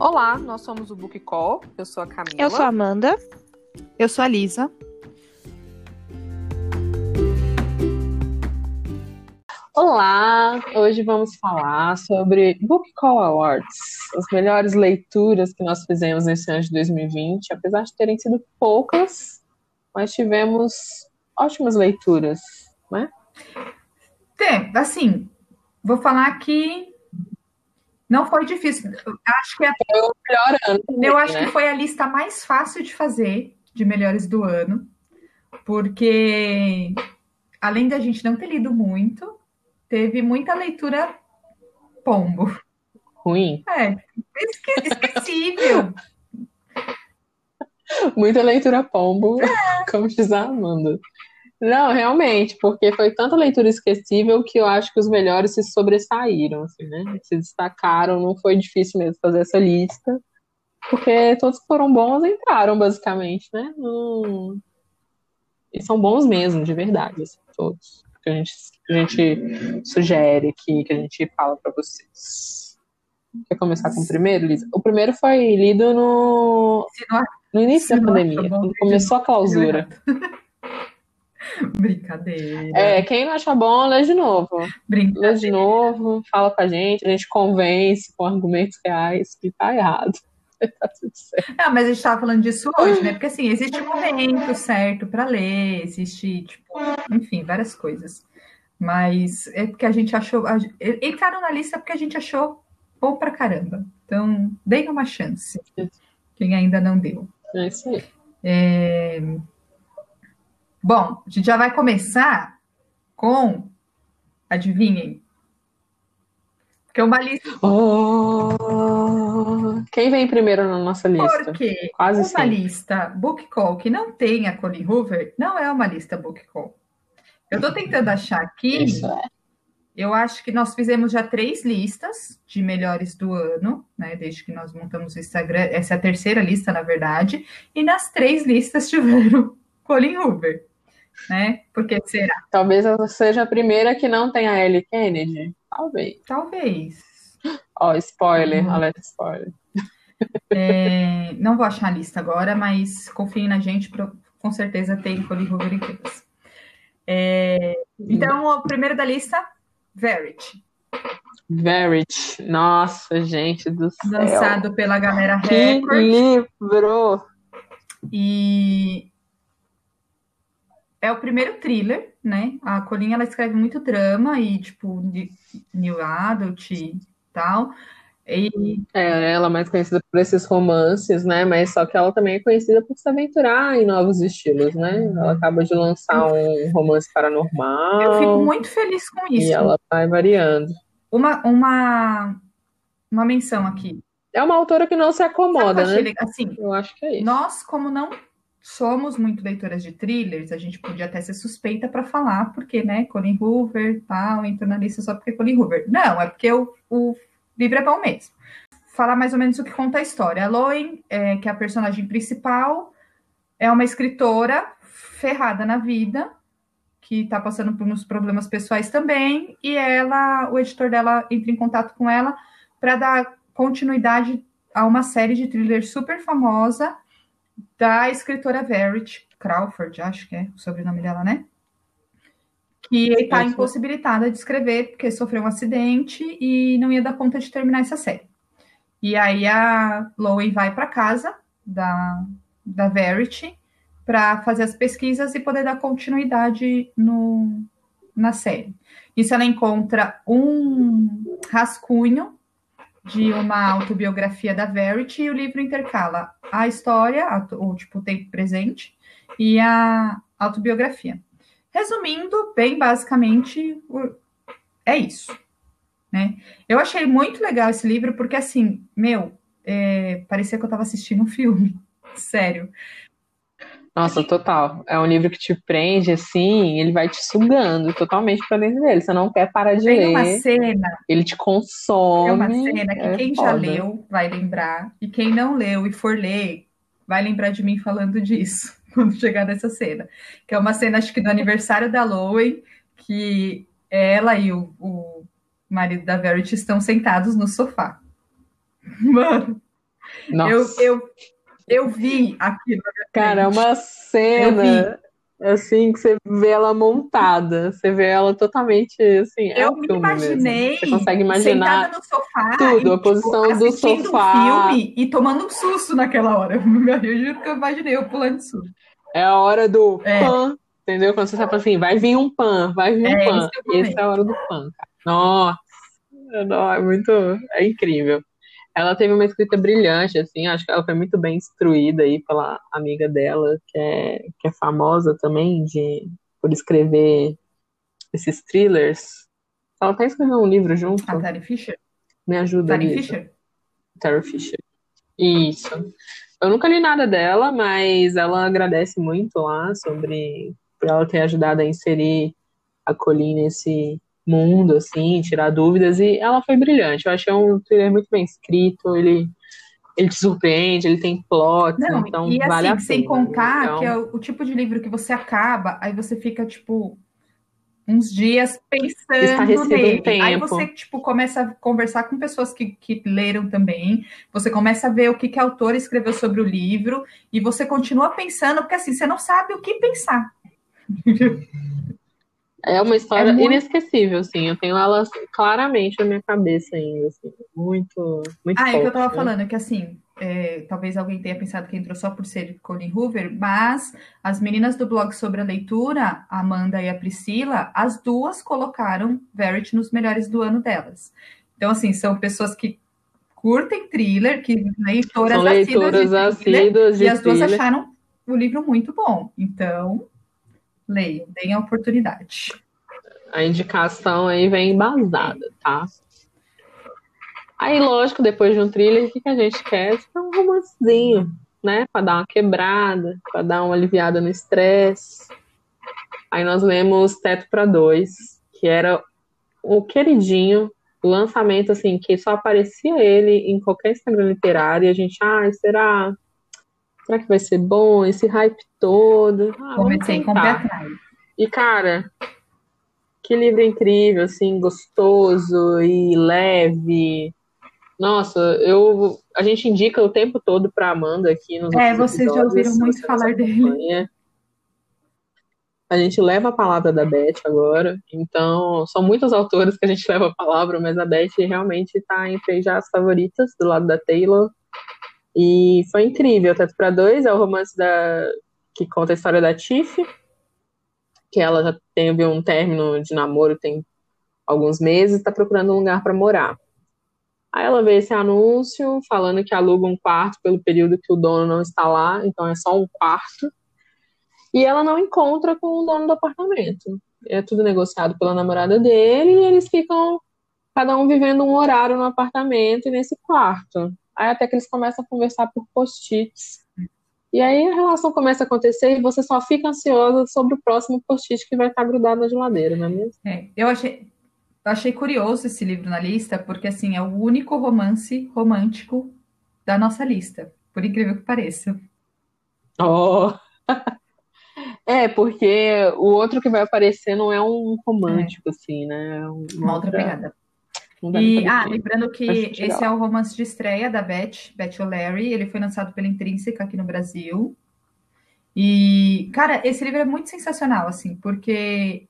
Olá, nós somos o Book Call. Eu sou a Camila. Eu sou a Amanda. Eu sou a Lisa. Olá! Hoje vamos falar sobre Book Call Awards, as melhores leituras que nós fizemos nesse ano de 2020, apesar de terem sido poucas, mas tivemos ótimas leituras, né? Tem, assim, vou falar que não foi difícil. Acho que é Foi o melhor ano. Eu acho né? que foi a lista mais fácil de fazer de melhores do ano, porque além da gente não ter lido muito, teve muita leitura pombo. Ruim. É, esque- esquecível. Muita leitura pombo, como diz a Amanda. Não, realmente, porque foi tanta leitura esquecível que eu acho que os melhores se sobressaíram, assim, né? Se destacaram, não foi difícil mesmo fazer essa lista, porque todos que foram bons entraram, basicamente, né? Não- E são bons mesmo, de verdade, assim, todos. Que a gente, que a gente sugere aqui, que a gente fala pra vocês. Quer começar com o primeiro, Lisa? O primeiro foi lido no, no início da pandemia, bom, quando começou a clausura. Brincadeira. É, quem não acha bom, lê de novo. Lê de Brincadeira. novo, fala com a gente, a gente convence com argumentos reais que tá errado. Tá tudo certo. Não, mas a gente estava falando disso hoje, né? Porque assim, existe momento certo para ler, existe, tipo, enfim, várias coisas. Mas é porque a gente achou. a- entraram na lista porque a gente achou bom pra caramba. Então, deem uma chance. Quem ainda não deu. É isso aí. Bom, a gente já vai começar com. Adivinhem? Porque é uma lista. Oh, quem vem primeiro na nossa lista? Porque Quase uma sempre. lista book call que não tem a Colin Hoover não é uma lista book call. Eu estou tentando achar aqui. Isso é. Eu acho que nós fizemos já três listas de melhores do ano, né? Desde que nós montamos o Instagram. Essa é a terceira lista, na verdade. E nas três listas tiveram Colin Hoover, né? Porque será? Talvez ela seja a primeira que não tem a Ellie Kennedy. Talvez. Talvez. Ó, spoiler, Uhum. alerta spoiler. É, não vou achar a lista agora, mas confiem na gente, com certeza tem Colin todas. É, então, o primeiro da lista, Verity, Verity. Nossa, gente do céu. lançado pela galera Que Record. livro! E é o primeiro thriller, né? A Colin, ela escreve muito drama e, tipo, de- new adult e tal. E É, ela é mais conhecida por esses romances, né? Mas só que ela também é conhecida por se aventurar em novos estilos, né? Ela acaba de lançar um romance paranormal eu fico muito feliz com e isso. ela vai variando. Uma, uma, uma menção aqui. É uma autora que não se acomoda, né? Assim, Eu acho que é isso. nós, como não somos muito leitoras de thrillers, a gente podia até ser suspeita para falar, porque, né, Colin Hoover, tal, entrou na lista só porque é Colin Hoover. Não, é porque o, o livro é bom mesmo. Falar mais ou menos o que conta a história. A Loen, é, que é a personagem principal, é uma escritora ferrada na vida, que está passando por uns problemas pessoais também, e ela, o editor dela entra em contato com ela para dar continuidade a uma série de thriller super famosa da escritora Verity Crawford, acho que é o sobrenome dela, né? Que está impossibilitada de escrever porque sofreu um acidente e não ia dar conta de terminar essa série. E aí a Lowen vai para casa da, da Verity para fazer as pesquisas e poder dar continuidade no, na série. Isso ela encontra um rascunho de uma autobiografia da Verity e o livro intercala a história, o tipo tempo presente, e a autobiografia. Resumindo, bem basicamente, é isso. Né? Eu achei muito legal esse livro, porque assim, meu, é, parecia que eu estava assistindo um filme. Sério. Nossa, total. É um livro que te prende, assim, ele vai te sugando totalmente pra dentro dele. Você não quer parar de Tem uma ler, cena, ele te tem uma consome. cena que É quem já foda. leu vai lembrar, e quem não leu e for ler, vai lembrar de mim falando disso, quando chegar nessa cena. Que é uma cena, acho que do aniversário da Lowen, que ela e o, o marido da Verity estão sentados no sofá. Mano, Nossa. Eu, eu, eu vi aquilo. Cara, é uma cena assim que você vê ela montada, você vê ela totalmente assim. É Eu um me filme mesmo. imaginei Você consegue imaginar sentada no sofá tudo, e, a posição tipo, do sofá. um filme e tomando um susto naquela hora. Eu juro que eu imaginei eu pulando de susto. É a hora do É. pan, entendeu? Quando você sabe assim, vai vir um pan, vai vir um É, pan. é. Essa é a hora do pan, cara. Nossa, não, é muito, é incrível. Ela teve uma escrita brilhante, assim, acho que ela foi muito bem instruída aí pela amiga dela, que é, que é famosa também de, por escrever esses thrillers. Ela até escreveu um livro junto, A Tari Fisher? me ajuda, Tari. Fisher? Terry Fisher. Isso. Eu nunca li nada dela, mas ela agradece muito lá sobre por ela ter ajudado a inserir a Colleen nesse mundo, assim, tirar dúvidas, e ela foi brilhante. Eu achei um thriller muito bem escrito, ele, ele te surpreende, ele tem plot, Não, então e vale assim, a sem pena. contar Então, que é o, o tipo de livro que você acaba, aí você fica, tipo, uns dias pensando Estarrecido um nele. Aí você, tipo, começa a conversar com pessoas que, que leram também, você começa a ver o que, que a autora escreveu sobre o livro, e você continua pensando, porque assim, você não sabe o que pensar. é uma história É muito- inesquecível, assim. Eu tenho ela claramente na minha cabeça ainda, assim. Muito, muito Ah, é o que eu tava né? falando, que assim, é, talvez alguém tenha pensado que entrou só por ser Colin Hoover, mas as meninas do blog sobre a leitura, a Amanda e a Priscila, as duas colocaram Verity nos melhores do ano delas. Então, assim, são pessoas que curtem thriller, que leitoras São leitoras assíduas de thriller, de e as duas thriller. acharam o livro muito bom. Então, leiam, deem a oportunidade. A indicação aí vem embasada, tá? Aí, lógico, depois de um thriller, o que, que a gente quer? Tipo, um romancezinho, né? Pra dar uma quebrada, pra dar uma aliviada no estresse. Aí nós lemos Teto para Dois, que era o queridinho, o lançamento, assim, que só aparecia ele em qualquer Instagram literário, e a gente, ai, será? Será que vai ser bom? Esse hype todo? Ah, Comecei com o pé tentar. atrás. E, cara, que livro incrível, assim, gostoso e leve. Nossa, eu, a gente indica o tempo todo pra Amanda aqui nos É, outros vocês já episódios, ouviram se muito falar dele. acompanha. A gente leva a palavra da Beth agora, então são muitas autoras que a gente leva a palavra, mas a Beth realmente está entre já as favoritas do lado da Taylor. E foi incrível. Teto para Dois é o romance da que conta a história da Tiff, que ela já teve um término de namoro tem alguns meses, está procurando um lugar para morar. Aí ela vê esse anúncio falando que aluga um quarto pelo período que o dono não está lá, então é só um quarto. E ela não encontra com o dono do apartamento. É tudo negociado pela namorada dele e eles ficam cada um vivendo um horário no apartamento e nesse quarto. Aí até que eles começam a conversar por post-its. E aí a relação começa a acontecer e você só fica ansiosa sobre o próximo post-it que vai estar grudado na geladeira, não é mesmo? É, eu achei, achei curioso esse livro na lista, porque assim, é o único romance romântico da nossa lista, por incrível que pareça. Oh. É, porque o outro que vai aparecer não é um romântico, assim, né? É uma, Uma outra pegada. E, ah, lembrando que esse é o romance de estreia da Beth, Beth O'Leary, ele foi lançado pela Intrínseca aqui no Brasil. E, cara, esse livro é muito sensacional, assim, porque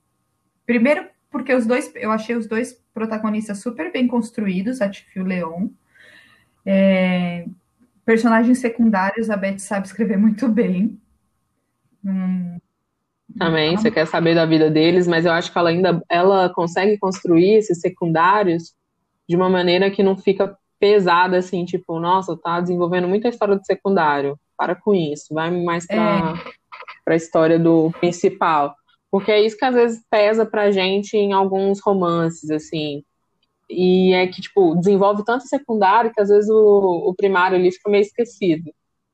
primeiro porque os dois, eu achei os dois protagonistas super bem construídos, a Tiff e o Leon. É, personagens secundários, a Beth sabe escrever muito bem. Hum, Também, você quer saber da vida deles, mas eu acho que ela ainda ela consegue construir esses secundários de uma maneira que não fica pesada, assim, tipo, nossa, tá desenvolvendo muita história do secundário. Para com isso, vai mais pra, pra história do principal. Porque é isso que às vezes pesa pra gente em alguns romances, assim. E é que, tipo, desenvolve tanto secundário que às vezes o, o primário ali fica meio esquecido.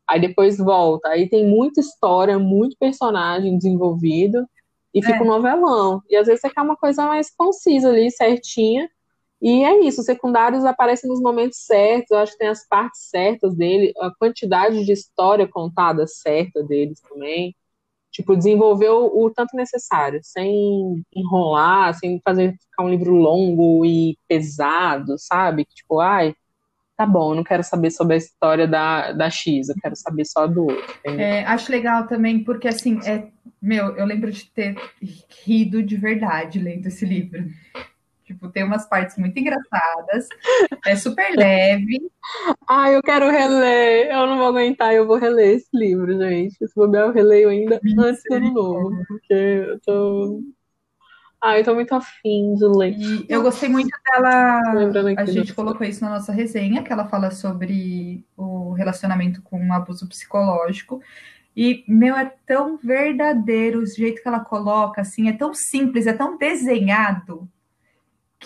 Aí depois volta. Aí tem muita história, muito personagem desenvolvido e fica É. um novelão. E às vezes você quer uma coisa mais concisa ali, certinha. E é isso, os secundários aparecem nos momentos certos, eu acho que tem as partes certas dele, a quantidade de história contada certa deles também. Tipo, desenvolver o, o tanto necessário, sem enrolar, sem fazer ficar um livro longo e pesado, sabe? Tipo, ai, tá bom, eu não quero saber sobre a história da, da X, eu quero saber só do outro. É, acho legal também, porque assim, é, meu, eu lembro de ter rido de verdade lendo esse livro. Tipo, tem umas partes muito engraçadas, é super leve. Ah, eu quero reler, eu não vou aguentar, eu vou reler esse livro, gente. Se bobear, eu releio ainda antes do ano novo, porque eu tô ah, eu tô muito afim de ler. E eu gostei muito dela. A gente colocou isso na nossa resenha, que ela fala sobre o relacionamento com um abuso psicológico. E, meu, é tão verdadeiro o jeito que ela coloca, assim, é tão simples, é tão desenhado,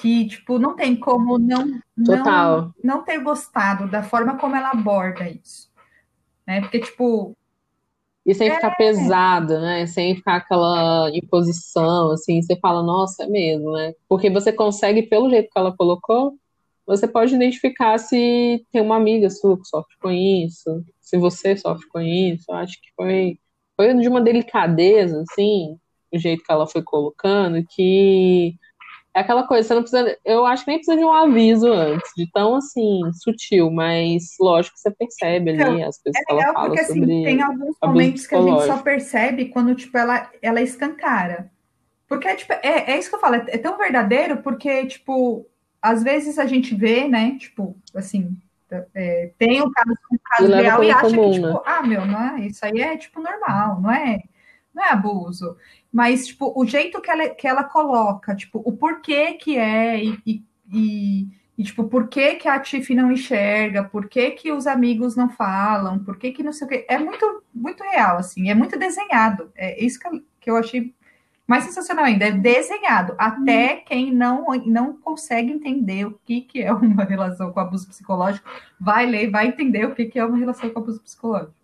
que, tipo, não tem como não, Total. não, não ter gostado da forma como ela aborda isso. Né? Porque, tipo, e sem é. ficar pesado, né? Sem ficar aquela imposição, assim, você fala, nossa, é mesmo, né? Porque você consegue, pelo jeito que ela colocou, você pode identificar se tem uma amiga sua que sofre com isso, se você sofre com isso. Acho que foi, foi de uma delicadeza, assim, o jeito que ela foi colocando, que é aquela coisa, você não precisa. Eu acho que nem precisa de um aviso antes, de tão assim, sutil, mas lógico que você percebe ali então, as coisas é fala porque, assim, sobre. Tem alguns momentos que a gente só percebe quando, tipo, ela, ela escancara. Porque, tipo, é, é isso que eu falo, é, é tão verdadeiro, porque, tipo, às vezes a gente vê, né, tipo, assim, é, tem um caso, um caso e real e acha comum, que, tipo, né? ah, meu, não é, isso aí é, tipo, normal, não é, não é abuso mas, tipo, o jeito que ela, que ela coloca, tipo, o porquê que é e, e, e, e tipo, por que que a Tiff não enxerga, por que que os amigos não falam, por que que não sei o que, é muito, muito real, assim, é muito desenhado, é isso que eu, que eu achei mais sensacional ainda, é desenhado, até hum. quem não, não consegue entender o que que é uma relação com abuso psicológico, vai ler, vai entender o que que é uma relação com abuso psicológico.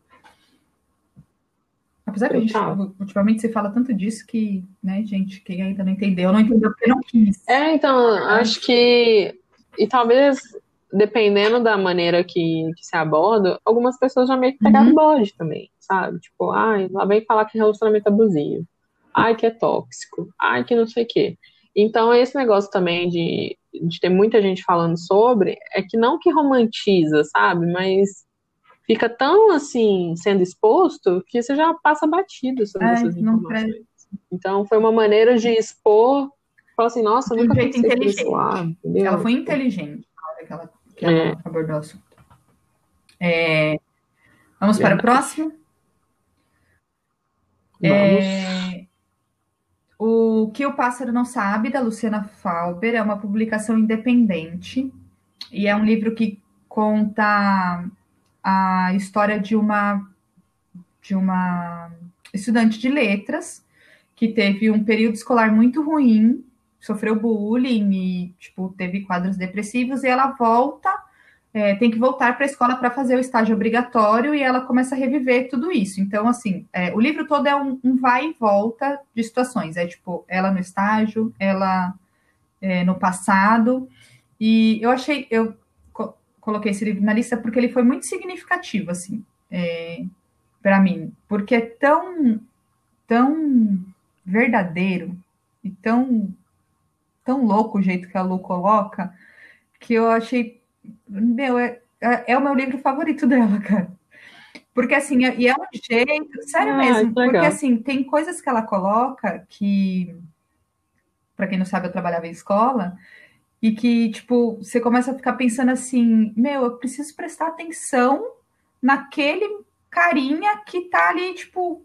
Apesar que a gente, ultimamente você fala tanto disso que, né, gente, quem ainda não entendeu, não entendeu porque não quis. É, então, acho que. E talvez, dependendo da maneira que, que se aborda, algumas pessoas já meio que pegaram uhum. bode também, sabe? Tipo, ai, lá vem falar que é relacionamento abusivo. Ai, que é tóxico. Ai, que não sei o quê. Então, esse negócio também de, de ter muita gente falando sobre, é que não que romantiza, sabe? Mas fica tão assim sendo exposto que você já passa batido sobre é, essas informações. Então foi uma maneira de expor, falar assim, nossa, de um nunca jeito inteligente. Isso lá, ela foi inteligente na hora que ela, que é. ela abordou o assunto. É, vamos para o próximo? É, o que o pássaro não sabe da Luciana Falber é uma publicação independente e é um livro que conta a história de uma de uma estudante de letras que teve um período escolar muito ruim, sofreu bullying e tipo teve quadros depressivos e ela volta é, tem que voltar para a escola para fazer o estágio obrigatório e ela começa a reviver tudo isso. Então, assim, é, o livro todo é um, um, vai e volta de situações. É tipo, ela no estágio, ela é, no passado. E eu achei, eu coloquei esse livro na lista porque ele foi muito significativo, assim, é, para mim, porque é tão, tão verdadeiro e tão, tão louco o jeito que a Lu coloca, que eu achei, meu, é, é, é o meu livro favorito dela, cara. Porque assim, é, e é um jeito, sério ah, mesmo, porque assim, tem coisas que ela coloca que, para quem não sabe, eu trabalhava em escola, e que, tipo, você começa a ficar pensando assim: meu, eu preciso prestar atenção naquele carinha que tá ali, tipo,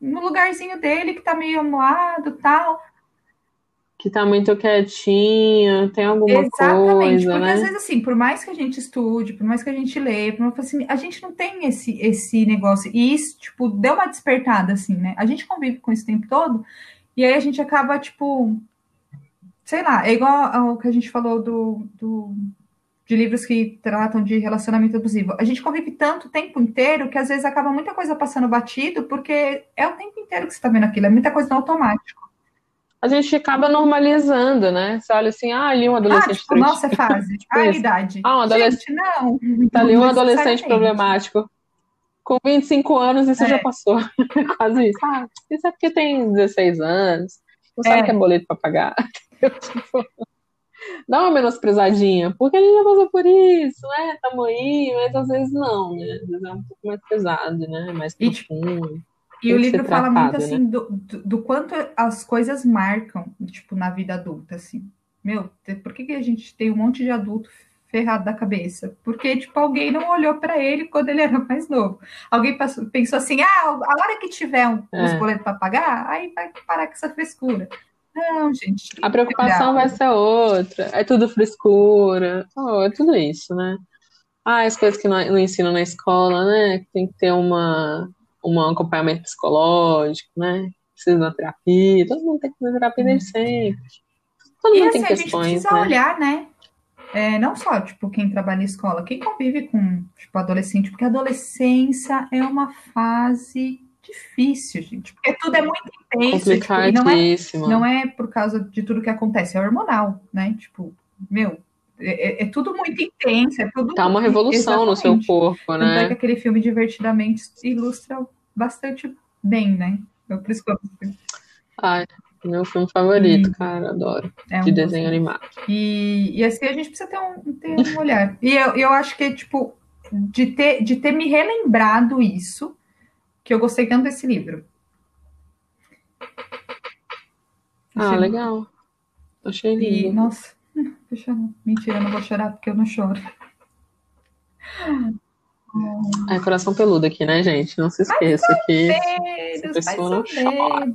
no lugarzinho dele, que tá meio amuado tal. Que tá muito quietinho, tem alguma Exatamente, coisa, porque né? às vezes, assim, por mais que a gente estude, por mais que a gente leia, por assim, a gente não tem esse, esse negócio. E isso, tipo, deu uma despertada, assim, né? A gente convive com isso o tempo todo, e aí a gente acaba, tipo, sei lá, é igual ao que a gente falou do, do, de livros que tratam de relacionamento abusivo. A gente convive tanto o tempo inteiro que às vezes acaba muita coisa passando batido, porque é o tempo inteiro que você está vendo aquilo, é muita coisa no automático. A gente acaba normalizando, né? Você olha assim, ah, ali um adolescente. Ah, tipo, nossa, é fase. Tipo, ah, a idade. Ah, um adolescente. Gente, não. Tá ali um adolescente problemático. Com 25 anos, isso é. já passou. Quase isso. Ah, isso é porque tem 16 anos. Não sabe é. que é boleto para pagar. tipo, dá uma menosprezadinha, porque a gente já passou por isso, né? Tamo aí, mas às vezes não, né? Às vezes é um pouco mais pesado, né? Mais E, profundo. E Tem o livro fala muito tratado, né? assim do, do, do quanto as coisas marcam, tipo, na vida adulta, assim. Meu, por que que a gente tem um monte de adulto ferrado da cabeça? Porque, tipo, alguém não olhou pra ele quando ele era mais novo. Alguém passou- pensou assim, ah, a hora que tiver um, os É. boletos para pagar, aí vai parar com essa frescura. Não, gente. A preocupação vai ser outra. É tudo frescura. Oh, é tudo isso, né? Ah, as coisas que não, não ensinam na escola, né? Tem que ter uma, um acompanhamento psicológico, né? Precisa de uma terapia. Todo mundo tem que fazer terapia desde sempre. Todo E mundo assim, tem a gente questões, precisa né? olhar, né? É, não só, tipo, quem trabalha em escola, quem convive com, tipo, adolescente, porque a adolescência é uma fase difícil, gente, porque tudo é muito intenso, tipo, e não é, Complicadíssimo. não é por causa de tudo que acontece, é hormonal, né? Tipo, meu, é, é- é tudo muito intenso, é tudo... Tá uma revolução no seu corpo, Tanto é que né? aquele filme Divertidamente ilustra bastante bem, né? Eu, por isso que eu, Ai, meu filme favorito, Hum. cara. Adoro. é um De desenho animado. E, e assim a gente precisa ter um, ter um olhar. E eu, eu acho que, tipo, de ter, de ter me relembrado isso, que eu gostei tanto desse livro. Ah, Achei- legal. Achei E, lindo. nossa, tô chorando. Mentira, eu não vou chorar porque eu não choro. É coração peludo aqui, né, gente? Não se esqueça que vai pessoa não chora.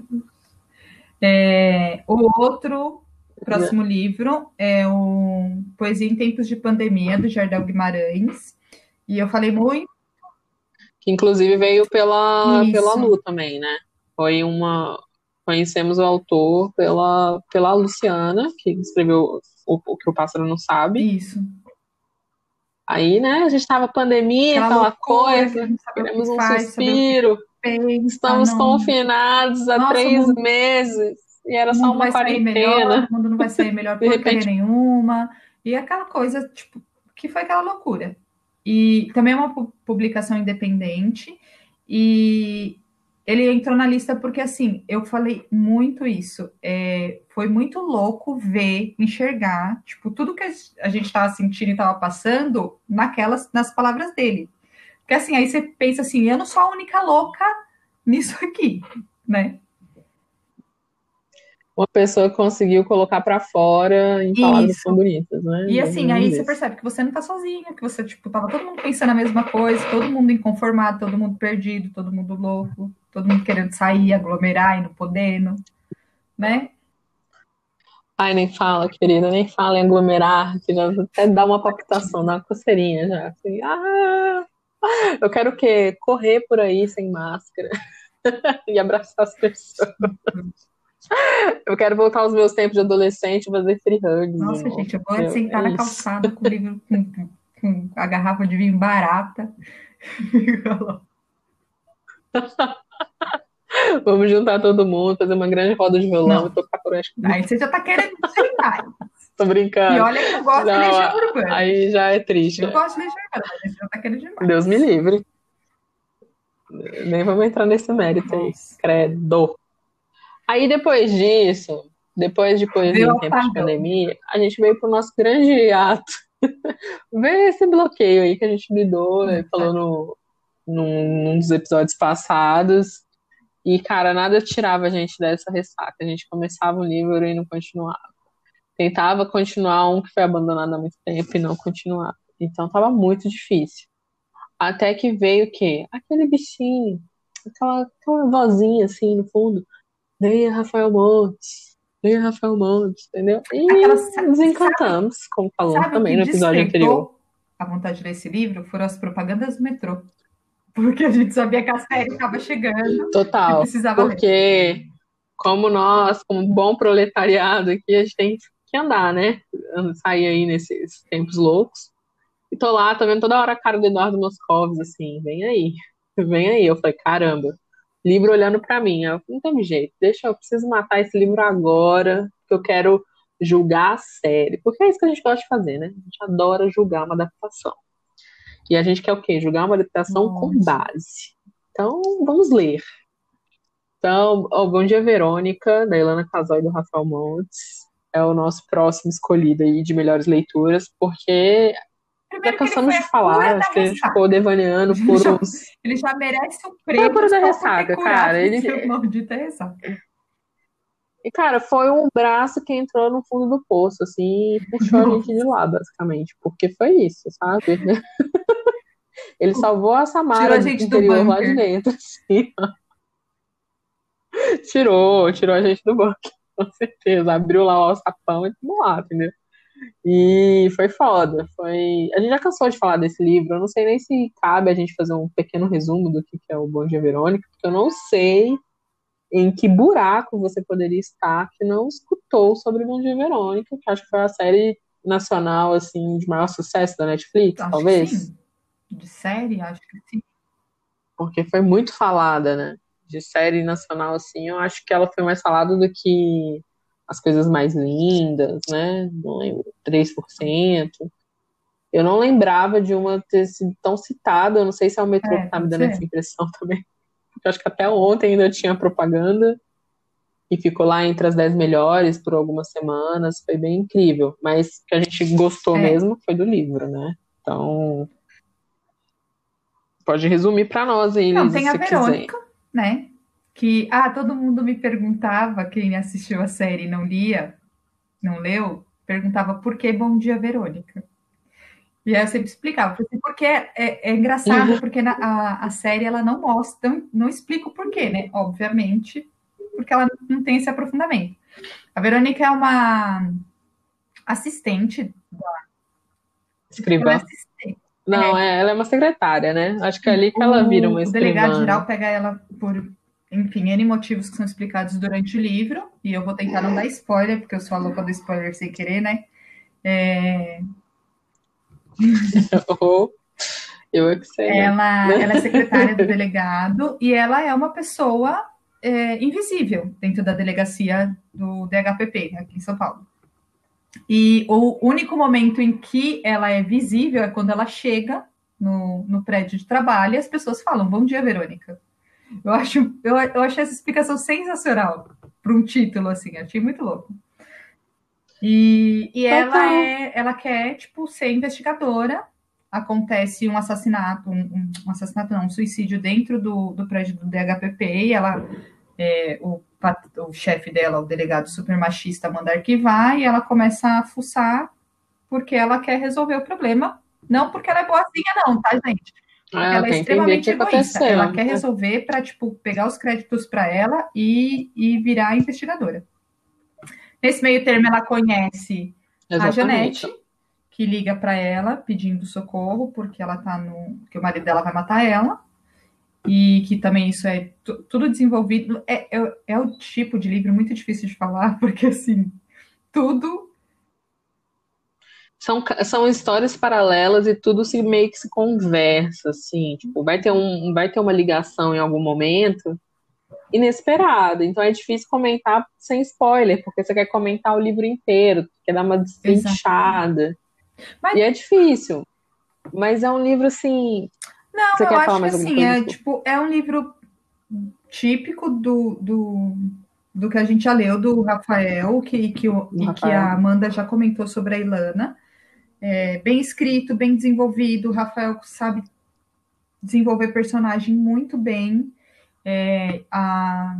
É, o outro próximo livro é o Poesia em Tempos de Pandemia, do Jardel Guimarães. E eu falei muito. Que inclusive veio pela, Isso. pela Lu também, né? Foi uma. Conhecemos o autor pela, pela Luciana, que escreveu o, o que o pássaro não sabe. Isso. Aí, né, a gente tava pandemia, Aquela aquela coisa, sabe o que queremos um faz, suspiro, pensa, estamos não- confinados há Nossa, três mundo- meses, e era só uma sair melhor, quarentena. o mundo não vai sair melhor porcaria repente- nenhuma. E aquela coisa, tipo, que foi aquela loucura. E também é uma pu- publicação independente. E ele entrou na lista porque, assim, eu falei muito isso. É, foi muito louco ver, enxergar, tipo, tudo que a gente estava sentindo e estava passando naquelas, nas palavras dele. Porque, assim, aí você pensa assim, eu não sou a única louca nisso aqui, né? Uma pessoa conseguiu colocar pra fora em palavras Isso. tão bonitas, né? E assim, aí você percebe que você não tá sozinha, que você, tipo, tava todo mundo pensando a mesma coisa, todo mundo inconformado, todo mundo perdido, todo mundo louco, todo mundo querendo sair, aglomerar e não podendo, né? Ai, nem fala, querida, nem fala em aglomerar, que já até dá uma palpitação, dá uma coceirinha já. Assim, ah, eu quero o quê? Correr por aí sem máscara e abraçar as pessoas. Eu quero voltar aos meus tempos de adolescente e fazer free hugs. Nossa, novo. gente, eu vou Eu- sentar é na isso. calçada com o livro, com, com a garrafa de vinho barata. Vamos juntar todo mundo, fazer uma grande roda de violão Não. e tocar por Aí você já tá querendo sentar. Tô E brincando. olha que eu gosto de Não, legião urbana. Aí já é triste. Eu gosto de legião urbana, mas já tá querendo demais. Deus me livre. Nem vamos entrar nesse mérito aí. Credo. Aí depois disso, depois de Veio em tempos de pandemia, a gente veio pro nosso grande ato. Ver esse bloqueio aí que a gente lidou, eh, falou no, num, num dos episódios passados. E, cara, nada tirava a gente dessa ressaca. A gente começava um livro e não continuava. Tentava continuar um que foi abandonado há muito tempo e não continuava. Então tava muito difícil. Até que veio o quê? Aquele bichinho, aquela, aquela vozinha assim no fundo. Leia Rafael Montes, leia Rafael Montes, entendeu? E Aquela- sabe- desencantamos, como falou Sabe também no episódio anterior. A vontade de ler esse livro foram as propagandas do metrô. Porque a gente sabia que a série estava chegando Total. precisava ler. Porque, como nós, como bom proletariado aqui, a gente tem que andar, né? Sair aí nesses tempos loucos. E tô lá, tô vendo toda hora a cara do Eduardo Moscovis, assim, vem aí, vem aí. Eu falei, caramba, livro olhando pra mim. Eu, não tem jeito, deixa, eu preciso matar esse livro agora, porque eu quero julgar a série. Porque é isso que a gente gosta de fazer, né? A gente adora julgar uma adaptação. E a gente quer o quê? Julgar uma adaptação com Nossa. base. Então, vamos ler. Então, ó, Bom Dia Verônica, da Ilana Casal e do Rafael Montes. É o nosso próximo escolhido aí de melhores leituras, porque já cansamos de falar, acho que a gente ficou devaneando por ele já, uns. Ele já merece o prêmio. Foi por da ressaca, cara. Ele... Maldita ressaca. E, cara, foi um braço que entrou no fundo do poço, assim, e puxou Nossa. a gente de lá, basicamente. Porque foi isso, sabe? Ele salvou a Samara a gente do interior lá de dentro, assim. Tirou, tirou a gente do banco, com certeza. Abriu lá o sapão e vamos lá, entendeu? E foi foda. Foi... A gente já cansou de falar desse livro. Eu não sei nem se cabe a gente fazer um pequeno resumo do que é o Bom Dia Verônica, porque eu não sei em que buraco você poderia estar que não escutou sobre Bom Dia Verônica, que acho que foi a série nacional assim de maior sucesso da Netflix, acho talvez. De série, acho que sim. Porque foi muito falada, né? De série nacional assim, eu acho que ela foi mais falada do que as coisas mais lindas, né? Não lembro, 3%. Eu não lembrava de uma ter sido tão citada, eu não sei se é o metrô é, que tá me dando ser. essa impressão também. Eu acho que até ontem ainda tinha propaganda e ficou lá entre as 10 melhores por algumas semanas, foi bem incrível. Mas o que a gente gostou é. mesmo foi do livro, né? Então, pode resumir para nós aí, Não, Liz, tem a Verônica, quiser. Né? Que, ah, todo mundo me perguntava, quem assistiu a série e não lia, não leu, perguntava por que Bom Dia Verônica. E aí eu sempre explicava, porque é, é, é engraçado, uhum. porque na, a, a série ela não mostra, não, não explica o porquê, né? Obviamente, porque ela não tem esse aprofundamento. A Verônica é uma assistente da. Escrivã. É assistente, não, é. é. ela é uma secretária, né? Acho que é ali que ela vira uma escrivã. O delegado geral pega ela por, enfim, N motivos que são explicados durante o livro, e eu vou tentar não dar spoiler, porque eu sou a louca do spoiler sem querer, né? É, eu é que sei. Né? Ela, ela é secretária do delegado e ela é uma pessoa é, invisível dentro da delegacia do DHPP, aqui em São Paulo. E o único momento em que ela é visível é quando ela chega no, no prédio de trabalho e as pessoas falam: Bom dia, Verônica. Eu acho, eu, eu achei essa explicação sensacional para um título assim, achei muito louco. E, e ela é, ela quer, tipo, ser investigadora. Acontece um assassinato, um, um assassinato não, um suicídio dentro do, do prédio do DHPP e ela, é, o, o chefe dela, o delegado super machista, manda arquivar e ela começa a fuçar porque ela quer resolver o problema. Não porque ela é boazinha, não, tá, gente? Ah, ela é extremamente egoísta. Ela quer resolver para, tipo, pegar os créditos para ela e, e virar investigadora. Nesse meio termo, ela conhece Exatamente. a Janete, que liga para ela pedindo socorro, porque ela tá no. que o marido dela vai matar ela. E que também isso é tudo desenvolvido. É, é, é o tipo de livro muito difícil de falar, porque assim, tudo são, são histórias paralelas e tudo se meio que se conversa, assim, tipo, vai ter, um, vai ter uma ligação em algum momento, inesperado. Então é difícil comentar sem spoiler, porque você quer comentar o livro inteiro, quer dar uma destrinchada. Mas... E é difícil. Mas é um livro assim. Não, você eu mais que assim, é, tipo, é um livro típico do, do, do que a gente já leu do Rafael, que, que, o, e que a Amanda já comentou sobre a Ilana. É, bem escrito, bem desenvolvido. O Rafael sabe desenvolver personagem muito bem. É, a,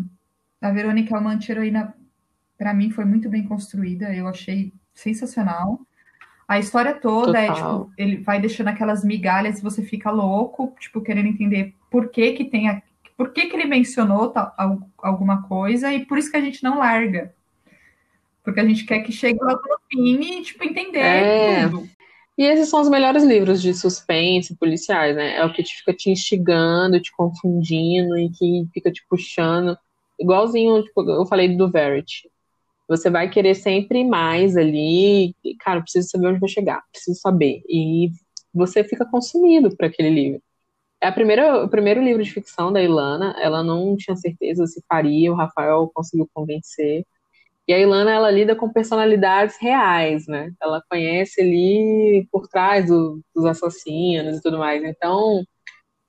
a Verônica é uma anti-heroína, para mim, foi muito bem construída, eu achei sensacional. A história toda é, Total. é, tipo, ele vai deixando aquelas migalhas e você fica louco, tipo, querendo entender por que que tem a, por que que ele mencionou tal, alguma coisa e por isso que a gente não larga. Porque a gente quer que chegue lá no fim e, tipo, entender é. tudo. E esses são os melhores livros de suspense policiais, né? É o que te fica te instigando, te confundindo e que fica te puxando. Igualzinho, tipo, eu falei do Verity. Você vai querer sempre mais ali. Cara, preciso saber onde vou chegar, preciso saber. E você fica consumido por aquele livro. É a primeira, o primeiro livro de ficção da Ilana. Ela não tinha certeza se faria, o Rafael conseguiu convencer. E a Ilana, ela lida com personalidades reais, né? Ela conhece ali por trás do, dos assassinos e tudo mais. Então,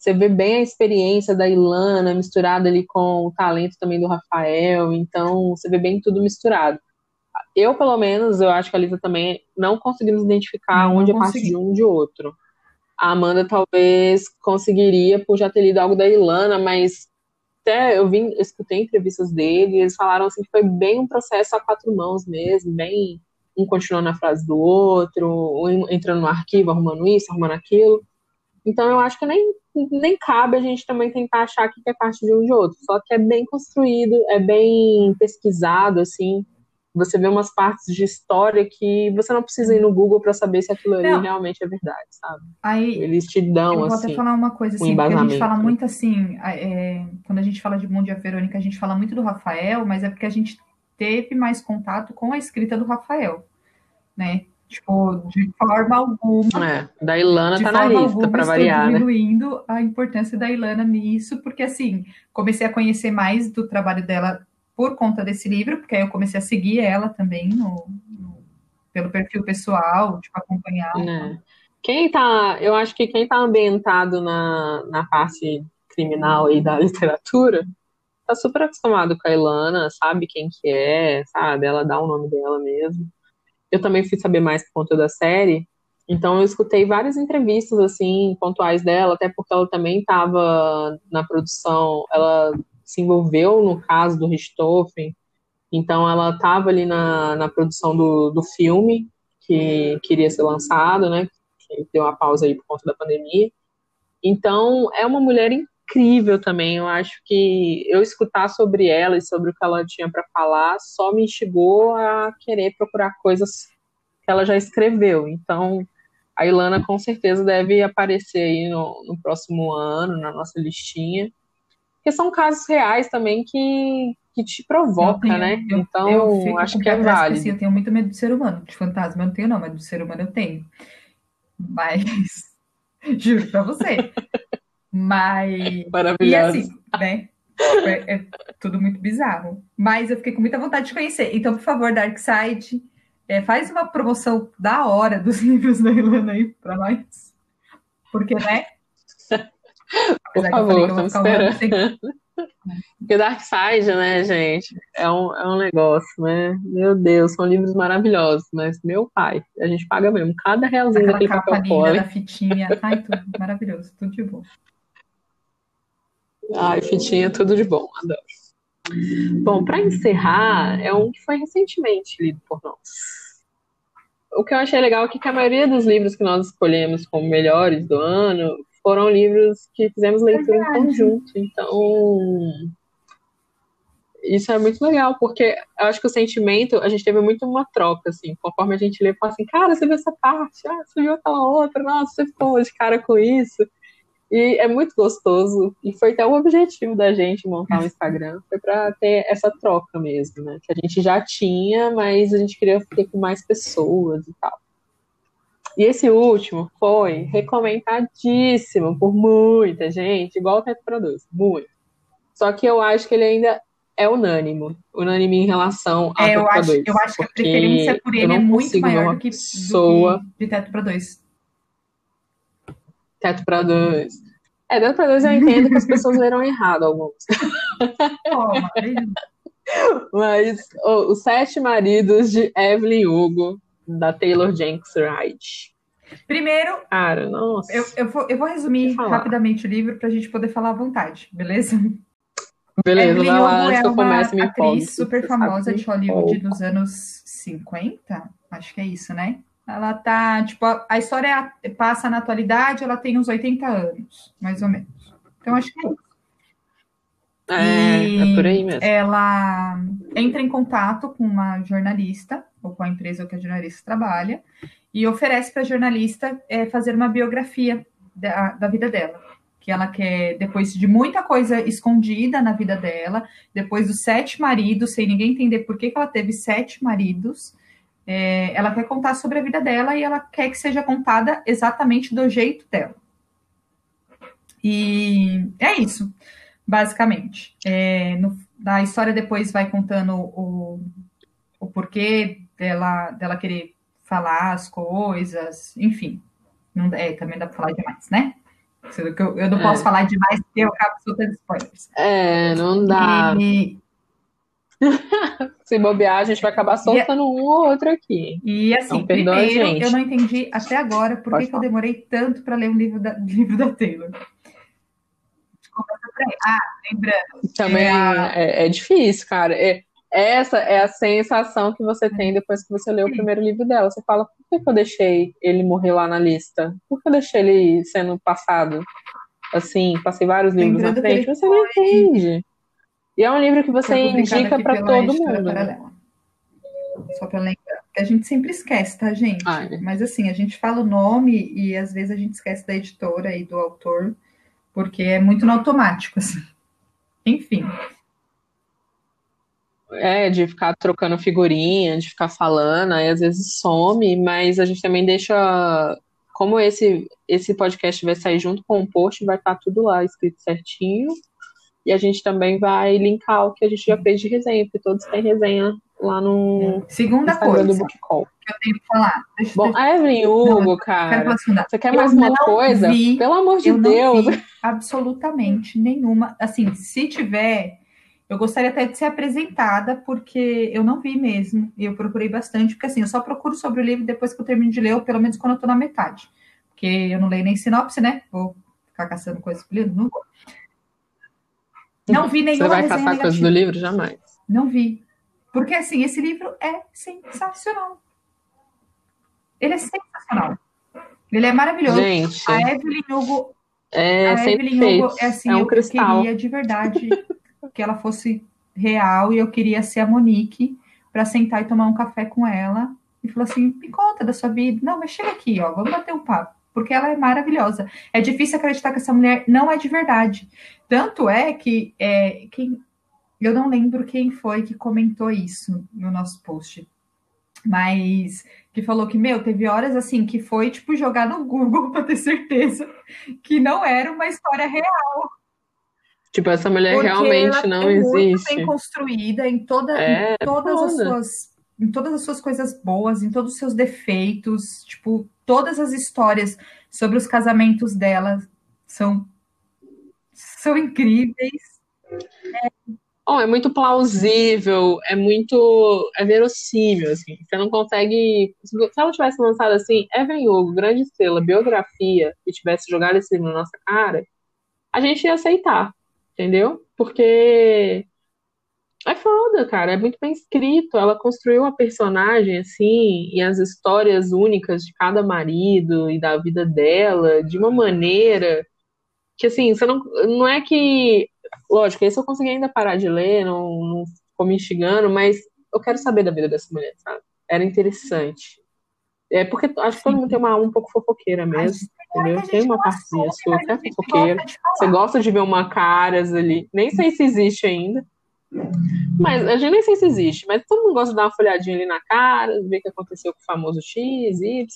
você vê bem a experiência da Ilana misturada ali com o talento também do Rafael. Então, você vê bem tudo misturado. eu, pelo menos, eu acho que a Lisa também não conseguimos identificar Não onde é parte de um de outro. A Amanda talvez conseguiria por já ter lido algo da Ilana, mas até eu vim, eu escutei entrevistas dele, e eles falaram assim que foi bem um processo a quatro mãos mesmo, bem um continuando a frase do outro, um entrando no arquivo, arrumando isso, arrumando aquilo. Então eu acho que nem, nem cabe a gente também tentar achar que é parte de um de outro. Só que é bem construído, é bem pesquisado, assim. Você vê umas partes de história que você não precisa ir no Google para saber se aquilo ali Não. realmente é verdade, sabe? Aí, Eles te dão, eu vou assim. até falar uma coisa, um assim, porque a gente fala muito assim, é, quando a gente fala de Mundo e a Verônica, a gente fala muito do Rafael, mas é porque a gente teve mais contato com a escrita do Rafael, né? Tipo, de forma alguma, É, da Ilana de tá na lista, alguma pra estou variar, né? diminuindo a importância da Ilana nisso, porque assim, comecei a conhecer mais do trabalho dela por conta desse livro, porque aí eu comecei a seguir ela também no, no- pelo perfil pessoal, tipo, acompanhar. Né? Quem tá, eu acho que quem tá ambientado na, na parte criminal aí da literatura tá super acostumado com a Ilana, sabe quem que é, sabe? Ela dá o nome dela mesmo. Eu também fui saber mais por conta da série, então eu escutei várias entrevistas assim pontuais dela, até porque ela também estava na produção, ela se envolveu no caso do Richthofen, então ela estava ali na, na produção do, do filme que queria ser lançado, né? Que deu uma pausa aí por conta da pandemia. Então é uma mulher incrível também. Eu acho que eu escutar sobre ela e sobre o que ela tinha para falar só me instigou a querer procurar coisas que ela já escreveu. Então a Ilana com certeza deve aparecer aí no, no próximo ano na nossa listinha, porque são casos reais também que que te provoca, tenho- né? eu- então eu fico acho que é válido. assim, eu tenho muito medo do ser humano. De fantasma eu não tenho, não, mas do ser humano eu tenho. Mas. Juro pra você. Mas. E Maravilhoso. assim, né? É, é tudo muito bizarro. Mas eu fiquei com muita vontade de conhecer. Então, por favor, Darkseid, é, faz uma promoção da hora dos livros da Ilana aí pra nós. Porque, né? Por Apesar favor, que eu vou estamos esperando. Porque Dark Side, né, gente, é um, é um negócio, né? Meu Deus, são livros maravilhosos, mas meu pai, a gente paga mesmo cada realzinho Aquela daquele capa papel linda poli. da fitinha. Ai, tudo maravilhoso, tudo de bom. Ai, fitinha, tudo de bom, adoro. Bom, para encerrar, é um que foi recentemente lido por nós. O que eu achei legal é que a maioria dos livros que nós escolhemos como melhores do ano foram livros que fizemos leitura em Verdade. conjunto. Então, isso é muito legal, porque eu acho que o sentimento, a gente teve muito uma troca, assim, conforme a gente lê, fala assim, cara, você viu essa parte, ah, você viu aquela outra, nossa, você ficou de cara com isso. E é muito gostoso, e foi até o objetivo da gente montar o Instagram, foi para ter essa troca mesmo, né? Que a gente já tinha, mas a gente queria ter com mais pessoas e tal. E esse último foi recomendadíssimo por muita gente, igual o Teto Produz, muito. Só que eu acho que ele ainda é unânimo, unânime em relação ao É, eu Teto acho, Produz, eu acho que a preferência por ele é muito maior do que, pessoa do que de teto para dois. Teto para dois. É, Teto para dois eu entendo que as pessoas leram errado alguns. Mas o- Os Sete Maridos de Evelyn Hugo, da Taylor Jenks Wright. Primeiro, Cara, nossa. eu, eu, vou, eu vou resumir rapidamente o livro para a gente poder falar à vontade, beleza? Beleza, Evelyn vai lá Hugo é que eu uma comece me atriz super famosa de Hollywood empolgo. dos anos 50, acho que é isso, né? Ela tá, tipo, a, a história passa na atualidade, ela tem uns 80 anos, mais ou menos. Então, acho que é isso. É, E é por aí mesmo. Ela entra em contato com uma jornalista, ou com a empresa que a jornalista trabalha, e oferece para a jornalista é, fazer uma biografia da, da vida dela. Que ela quer, depois de muita coisa escondida na vida dela, depois dos sete maridos, sem ninguém entender por que, que ela teve sete maridos, é, ela quer contar sobre a vida dela e ela quer que seja contada exatamente do jeito dela. E é isso basicamente. É, no, a história depois vai contando o, o porquê dela, dela querer falar as coisas, enfim. Não, é, também dá para falar demais, né? Eu, eu não É. posso falar demais porque eu acabo soltando spoilers. É, não dá. E, Se bobear, a gente vai acabar soltando e, um ou outro aqui. E assim, então, primeiro, eu não entendi até agora por que, que eu demorei tanto para ler um livro da, livro da Taylor. Ah, lembrando. Também é, é, é difícil, cara. É, essa é a sensação que você tem depois que você lê o primeiro livro dela. Você fala, por que, que eu deixei ele morrer lá na lista? Por que eu deixei ele sendo passado? Assim, passei vários livros Lembrando na frente, você não entende. E é um livro que você indica para todo mundo. Só para lembrar. Que a gente sempre esquece, tá, gente? Ai. Mas assim, a gente fala o nome e às vezes a gente esquece da editora e do autor, porque é muito no automático, assim. Enfim. É, de ficar trocando figurinha, de ficar falando, aí às vezes some, mas a gente também deixa. Como esse, esse podcast vai sair junto com o post, vai estar tudo lá escrito certinho. E a gente também vai linkar o que a gente já fez de resenha, porque todos têm resenha lá no Segunda Instagram coisa do Book Call. que eu tenho que falar. Deixa, Bom, a Evelyn Hugo, não, cara, você quer mais uma coisa? Vi, Pelo amor de Deus. absolutamente nenhuma. Assim, se tiver, eu gostaria até de ser apresentada, porque eu não vi mesmo. E eu procurei bastante, porque assim, eu só procuro sobre o livro depois que eu termino de ler, ou pelo menos quando eu tô na metade. Porque eu não leio nem sinopse, né? Vou ficar caçando coisas? Não vou. Não vi nenhuma Você vai caçar coisas do livro? Jamais. Não vi. Porque, assim, esse livro é sensacional. Ele é sensacional. Ele é maravilhoso. Gente, a Evelyn Hugo... É, a Evelyn Hugo, é assim, é um eu cristal. queria de verdade que ela fosse real e eu queria ser a Monique para sentar e tomar um café com ela e falar assim, me conta da sua vida. Não, mas chega aqui, ó, vamos bater um papo porque ela é maravilhosa. É difícil acreditar que essa mulher não é de verdade. Tanto é que é, quem, eu não lembro quem foi que comentou isso no nosso post, mas que falou que, meu, teve horas assim que foi tipo jogar no Google para ter certeza que não era uma história real. Tipo, essa mulher Porque realmente não é existe. Muito bem construída em, toda, é, em todas as suas em todas as suas coisas boas, em todos os seus defeitos, tipo, todas as histórias sobre os casamentos dela são, são incríveis. É. Oh, é muito plausível, é muito. é verossímil, assim. Você não consegue. Se ela tivesse lançado assim, Evan Hugo, grande estrela, biografia, e tivesse jogado esse livro na nossa cara, a gente ia aceitar, entendeu? Porque é foda, cara. É muito bem escrito. Ela construiu a personagem, assim, e as histórias únicas de cada marido e da vida dela de uma maneira que, assim, você não. Não é que. Lógico, esse eu consegui ainda parar de ler, não, não ficou me instigando, mas eu quero saber da vida dessa mulher, sabe? Era interessante. É porque acho que todo mundo tem uma alma um pouco fofoqueira mesmo, entendeu? Tem uma partezinha sua que é fofoqueira. Você gosta de ver uma caras ali. Nem sei se existe ainda. Mas a gente nem sei se existe, mas todo mundo gosta de dar uma folhadinha ali na cara, ver o que aconteceu com o famoso X, Y.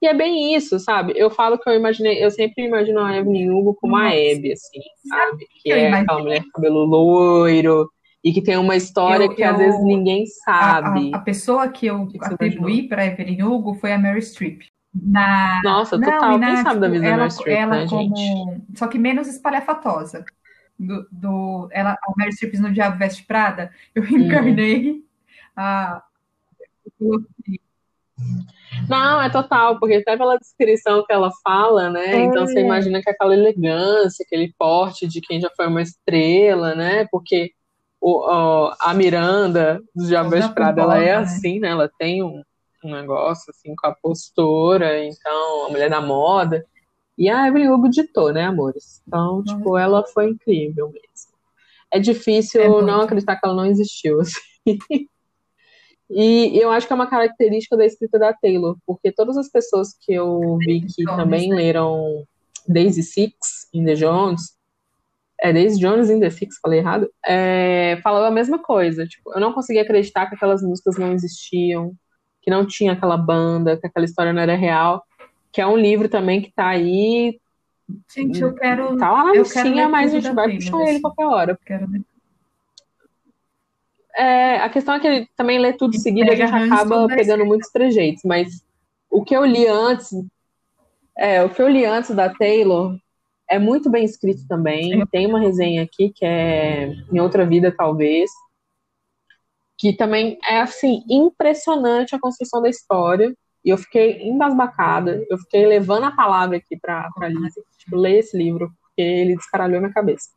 E é bem isso, sabe? Eu falo que eu imaginei, eu sempre imagino a Evelyn Hugo como a Abby, assim, sabe? Que é aquela mulher com cabelo loiro e que tem uma história eu, que eu, às vezes ninguém sabe. A, a, a pessoa que eu que atribuí para Evelyn Hugo foi a Mary Streep. Na... Nossa, total. Não, Quem sabe da vida tipo, da Mary Streep, ela né, como... gente? Só que menos espalhafatosa do, do ela, a Mary Streep no Diabo Veste Prada, eu encarnei hum. a. Não, é total, porque até pela descrição que ela fala, né? É. Então você imagina que aquela elegância, aquele porte de quem já foi uma estrela, né? Porque o, o a Miranda do Diabo Veste Prada, ela é né? assim, né? Ela tem um, um negócio assim com a postura, então, a mulher da moda. E a Evelyn Hugo ditou, né, amores? Então, tipo, ela foi incrível mesmo. É difícil é não acreditar que ela não existiu. Assim. e eu acho que é uma característica da escrita da Taylor, porque todas as pessoas que eu vi que também né? leram Daisy Six in the Jones, é Daisy Jones in the Six, falei errado, é, falou a mesma coisa. Tipo, eu não conseguia acreditar que aquelas músicas não existiam, que não tinha aquela banda, que aquela história não era real que é um livro também que tá aí. Gente, eu quero. Tá lá na listinha, mas a gente vai puxar ele qualquer hora. Quero ler. É, a questão é que ele também lê tudo seguido, a gente acaba pegando muitos trejeitos, mas o que eu li antes, é, o que eu li antes da Taylor é muito bem escrito também. Sim. Tem uma resenha aqui que é Em Outra Vida, talvez. que também é assim impressionante a construção da história. E eu fiquei embasbacada, eu fiquei levando a palavra aqui para a Lisa, tipo, ler esse livro, porque ele descaralhou minha cabeça.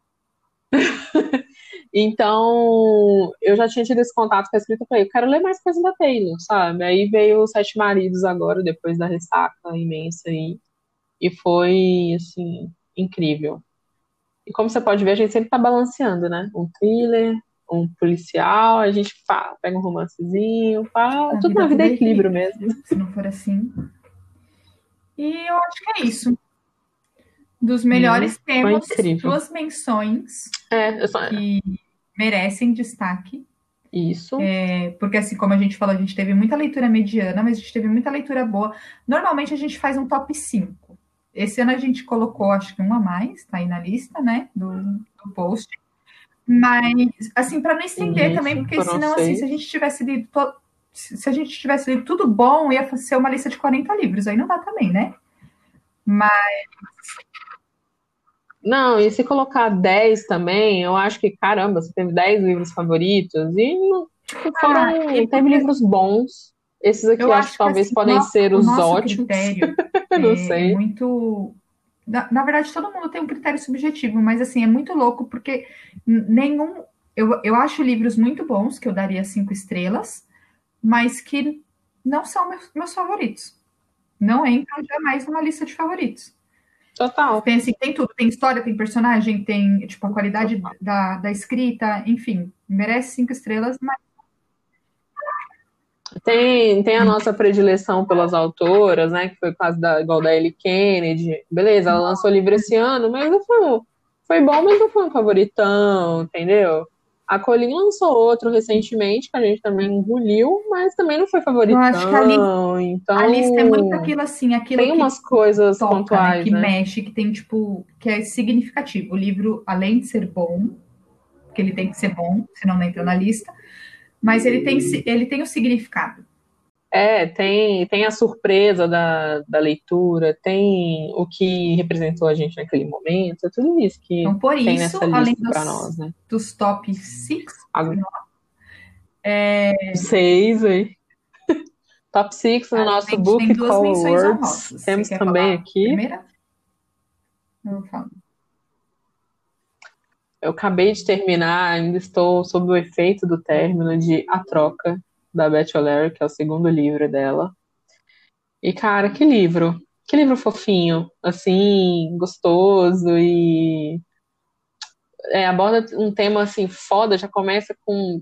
então, eu já tinha tido esse contato com a escrita, eu falei, eu quero ler mais coisa da Taylor, sabe? Aí veio os Sete Maridos agora, depois da ressaca imensa aí, e foi, assim, incrível. E como você pode ver, a gente sempre tá balanceando, né? Um thriller, um policial, a gente pá, pega um romancezinho, pá, a tudo na vida é equilíbrio mesmo. Se não for assim. E eu acho que é isso. Dos melhores hum, temas, duas menções é, só... que merecem destaque. Isso. É, porque, assim, como a gente falou, a gente teve muita leitura mediana, mas a gente teve muita leitura boa. Normalmente a gente faz um top 5. Esse ano a gente colocou, acho que um a mais, tá aí na lista, né, do, do post. Mas, assim, para não estender Isso, também, porque senão, assim, se a gente tivesse lido to... se a gente tivesse lido tudo bom, ia ser uma lista de 40 livros, aí não dá também, né? Mas. Não, e se colocar 10 também, eu acho que, caramba, você teve 10 livros favoritos e foram, ah, teve porque... livros bons. Esses aqui eu acho que talvez assim, podem nosso, ser os ótimos. Critério não é, sei. É muito na, na, verdade, todo mundo tem um critério subjetivo, mas assim, é muito louco porque nenhum. Eu, eu acho livros muito bons, que eu daria cinco estrelas, mas que não são meus, meus favoritos. Não entram jamais numa lista de favoritos. Total. Tem, assim, tem tudo, tem história, tem personagem, tem tipo a qualidade da, da escrita, enfim, merece cinco estrelas, mas tem, tem a nossa predileção pelas autoras, né? Que foi quase da, igual da Ellie Kennedy. Beleza, ela lançou livro esse ano, mas não foi, foi bom, mas não foi um favoritão, entendeu? A Colin lançou outro recentemente, que a gente também engoliu, mas também não foi favoritão. Eu acho que a lista, então, a lista é muito aquilo assim, aquilo Tem umas coisas toca, né, pontuais, né, que né? mexe, que tem, tipo, que é significativo. O livro, além de ser bom, que ele tem que ser bom, senão não entra na lista, mas ele tem, ele tem o significado. É, tem, tem a surpresa da, da leitura, tem o que representou a gente naquele momento, é tudo isso que então, por tem isso, nessa lista para nós, né? Dos top 6, é... seis aí. top 6 no nosso book Call Awards. Temos também aqui. Primeira? Eu falo. Eu acabei de terminar, ainda estou sob o efeito do término de A Troca, da Beth O'Leary, que é o segundo livro dela. E, cara, que livro! Que livro fofinho, assim, gostoso e é, aborda um tema assim foda, já começa com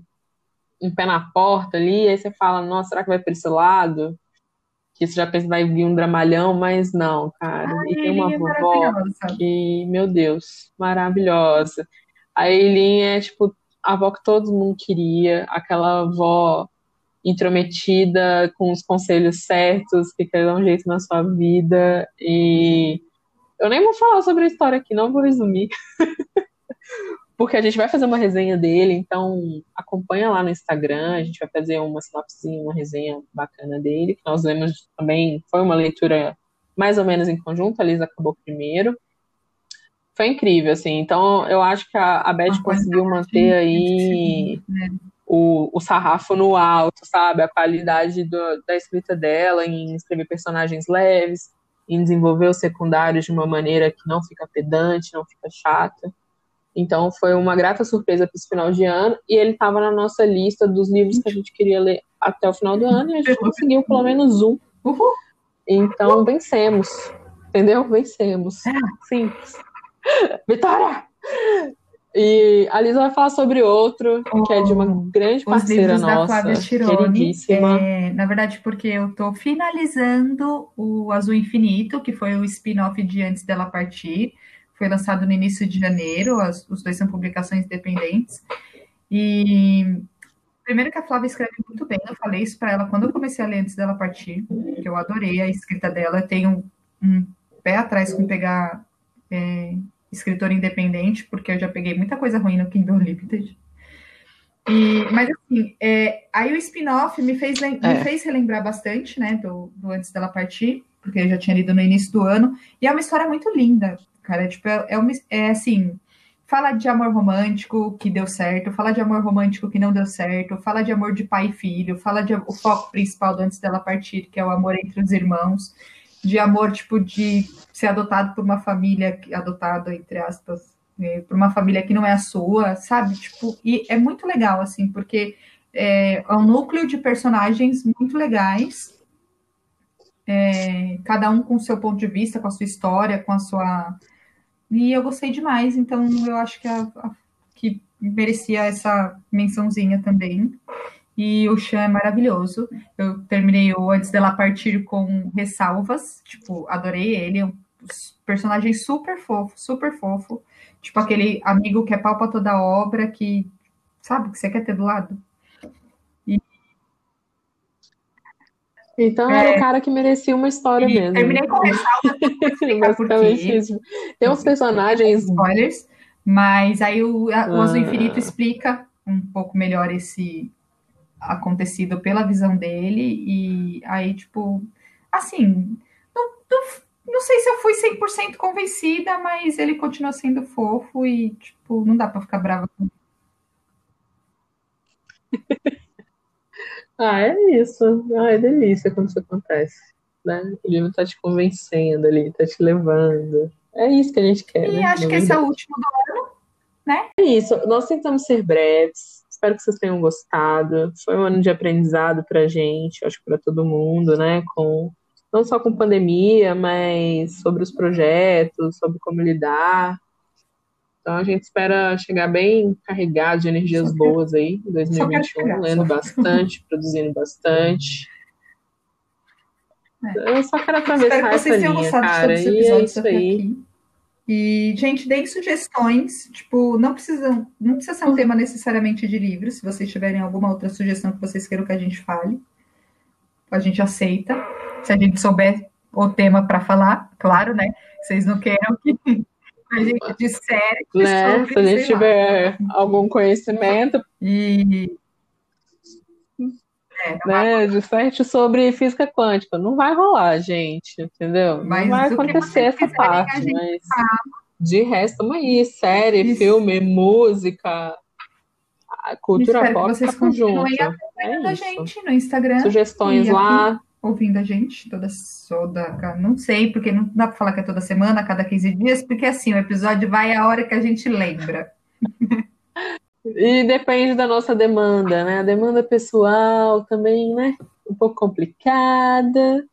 um pé na porta ali, aí você fala, nossa, será que vai para esse lado? Que você já pensa que vai vir um dramalhão, mas não, cara. Ai, e tem uma é vovó que, meu Deus, maravilhosa. A Eileen é, tipo, a avó que todo mundo queria, aquela avó intrometida, com os conselhos certos, que quer dar um jeito na sua vida. E eu nem vou falar sobre a história aqui, não vou resumir. Porque a gente vai fazer uma resenha dele, então acompanha lá no Instagram, a gente vai fazer uma sinopse, uma resenha bacana dele, que nós lemos também, foi uma leitura mais ou menos em conjunto, a Liz acabou primeiro foi incrível, assim. Então, eu acho que a, a Beth conseguiu manter aí né? o, o sarrafo no alto, sabe? A qualidade do, da escrita dela em escrever personagens leves, em desenvolver os secundários de uma maneira que não fica pedante, não fica chata. Então, foi uma grata surpresa para esse final de ano. E ele estava na nossa lista dos livros que a gente queria ler até o final do ano. E a gente conseguiu pelo menos um. Então, vencemos. Entendeu? Vencemos. É. Simples. Vitória! E a Lisa vai falar sobre outro, oh, que é de uma grande parceira nossa, da Tirone, é, na verdade, porque eu estou finalizando o Azul Infinito, que foi o spin-off de Antes dela Partir. Foi lançado no início de janeiro, as, os dois são publicações independentes. E primeiro que a Flávia escreve muito bem, eu falei isso para ela quando eu comecei a ler Antes dela Partir, que eu adorei a escrita dela. Eu tenho um pé atrás com pegar é, escritora independente, porque eu já peguei muita coisa ruim no Kindle Limited. E, mas assim, é, aí o spin-off me fez, me é. fez relembrar bastante, né, do, do, Antes dela partir, porque eu já tinha lido no início do ano, e é uma história muito linda, cara, tipo, é, é, uma, é assim, fala de amor romântico que deu certo, fala de amor romântico que não deu certo, fala de amor de pai e filho, fala de o foco principal do antes dela partir, que é o amor entre os irmãos, de amor tipo de ser adotado por uma família adotado entre aspas, né, por uma família que não é a sua, sabe? Tipo, e é muito legal assim, porque é, é um núcleo de personagens muito legais. É, cada um com o seu ponto de vista, com a sua história, com a sua e eu gostei demais, então eu acho que, a, a, que merecia essa mençãozinha também. E o Chan é maravilhoso. Eu terminei o Antes dela partir com ressalvas. Tipo, adorei ele. É um personagem super fofo, super fofo. Tipo, aquele amigo que é pau pra toda obra, que sabe, que você quer ter do lado. Então é, era o cara que merecia uma história mesmo. Terminei com Basicamente isso. Tem uns personagens. Spoilers, mas aí o, ah. o Azul Infinito explica um pouco melhor esse acontecido pela visão dele. E aí, tipo, assim, não, não, não sei se eu fui 100% convencida, mas ele continua sendo fofo e, tipo, não dá pra ficar brava com ele. Ah, é isso. Ah, é delícia quando isso acontece. Né? O livro tá te convencendo ali, tá te levando. É isso que a gente quer. E né? acho que esse é o último do ano, né? É isso. Nós tentamos ser breves. Espero que vocês tenham gostado. Foi um ano de aprendizado pra gente, acho que pra todo mundo, né? Com não só com pandemia, mas sobre os projetos, sobre como lidar então a gente espera chegar bem carregado de energias boas aí em 2021, lendo bastante, produzindo bastante. É. Eu só quero atravessar essa linha, cara. E é isso aí. Aqui. E, gente, deem sugestões. Tipo, não precisa, não precisa ser um tema necessariamente de livro. Se vocês tiverem alguma outra sugestão que vocês queiram que a gente fale, a gente aceita. Se a gente souber o tema para falar, claro, né? Vocês não queiram que a gente disser né? Se a gente tiver algum conhecimento. E. É, né, disserte sobre física quântica. Não vai rolar, gente, entendeu? Mas não vai acontecer essa parte, mas de resto, uma aí, série, Isso. filme, música, cultura pop, vocês junto. É a gente no Instagram. Sugestões lá ouvindo a gente toda, toda não sei, porque não dá para falar que é toda semana, a cada 15 dias, porque assim, o episódio vai a hora que a gente lembra. E depende da nossa demanda, né? A demanda pessoal também, né? Um pouco complicada,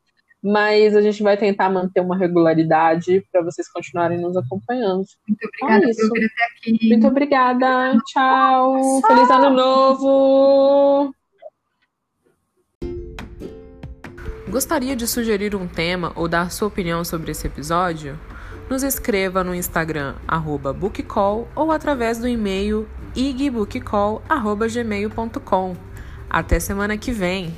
mas a gente vai tentar manter uma regularidade para vocês continuarem nos acompanhando. Muito obrigada é por vir até aqui. Muito obrigada. Tchau. Feliz ano novo. Gostaria de sugerir um tema ou dar sua opinião sobre esse episódio? Nos escreva no Instagram bookcall ou através do e-mail igbookcall.gmail.com. Até semana que vem!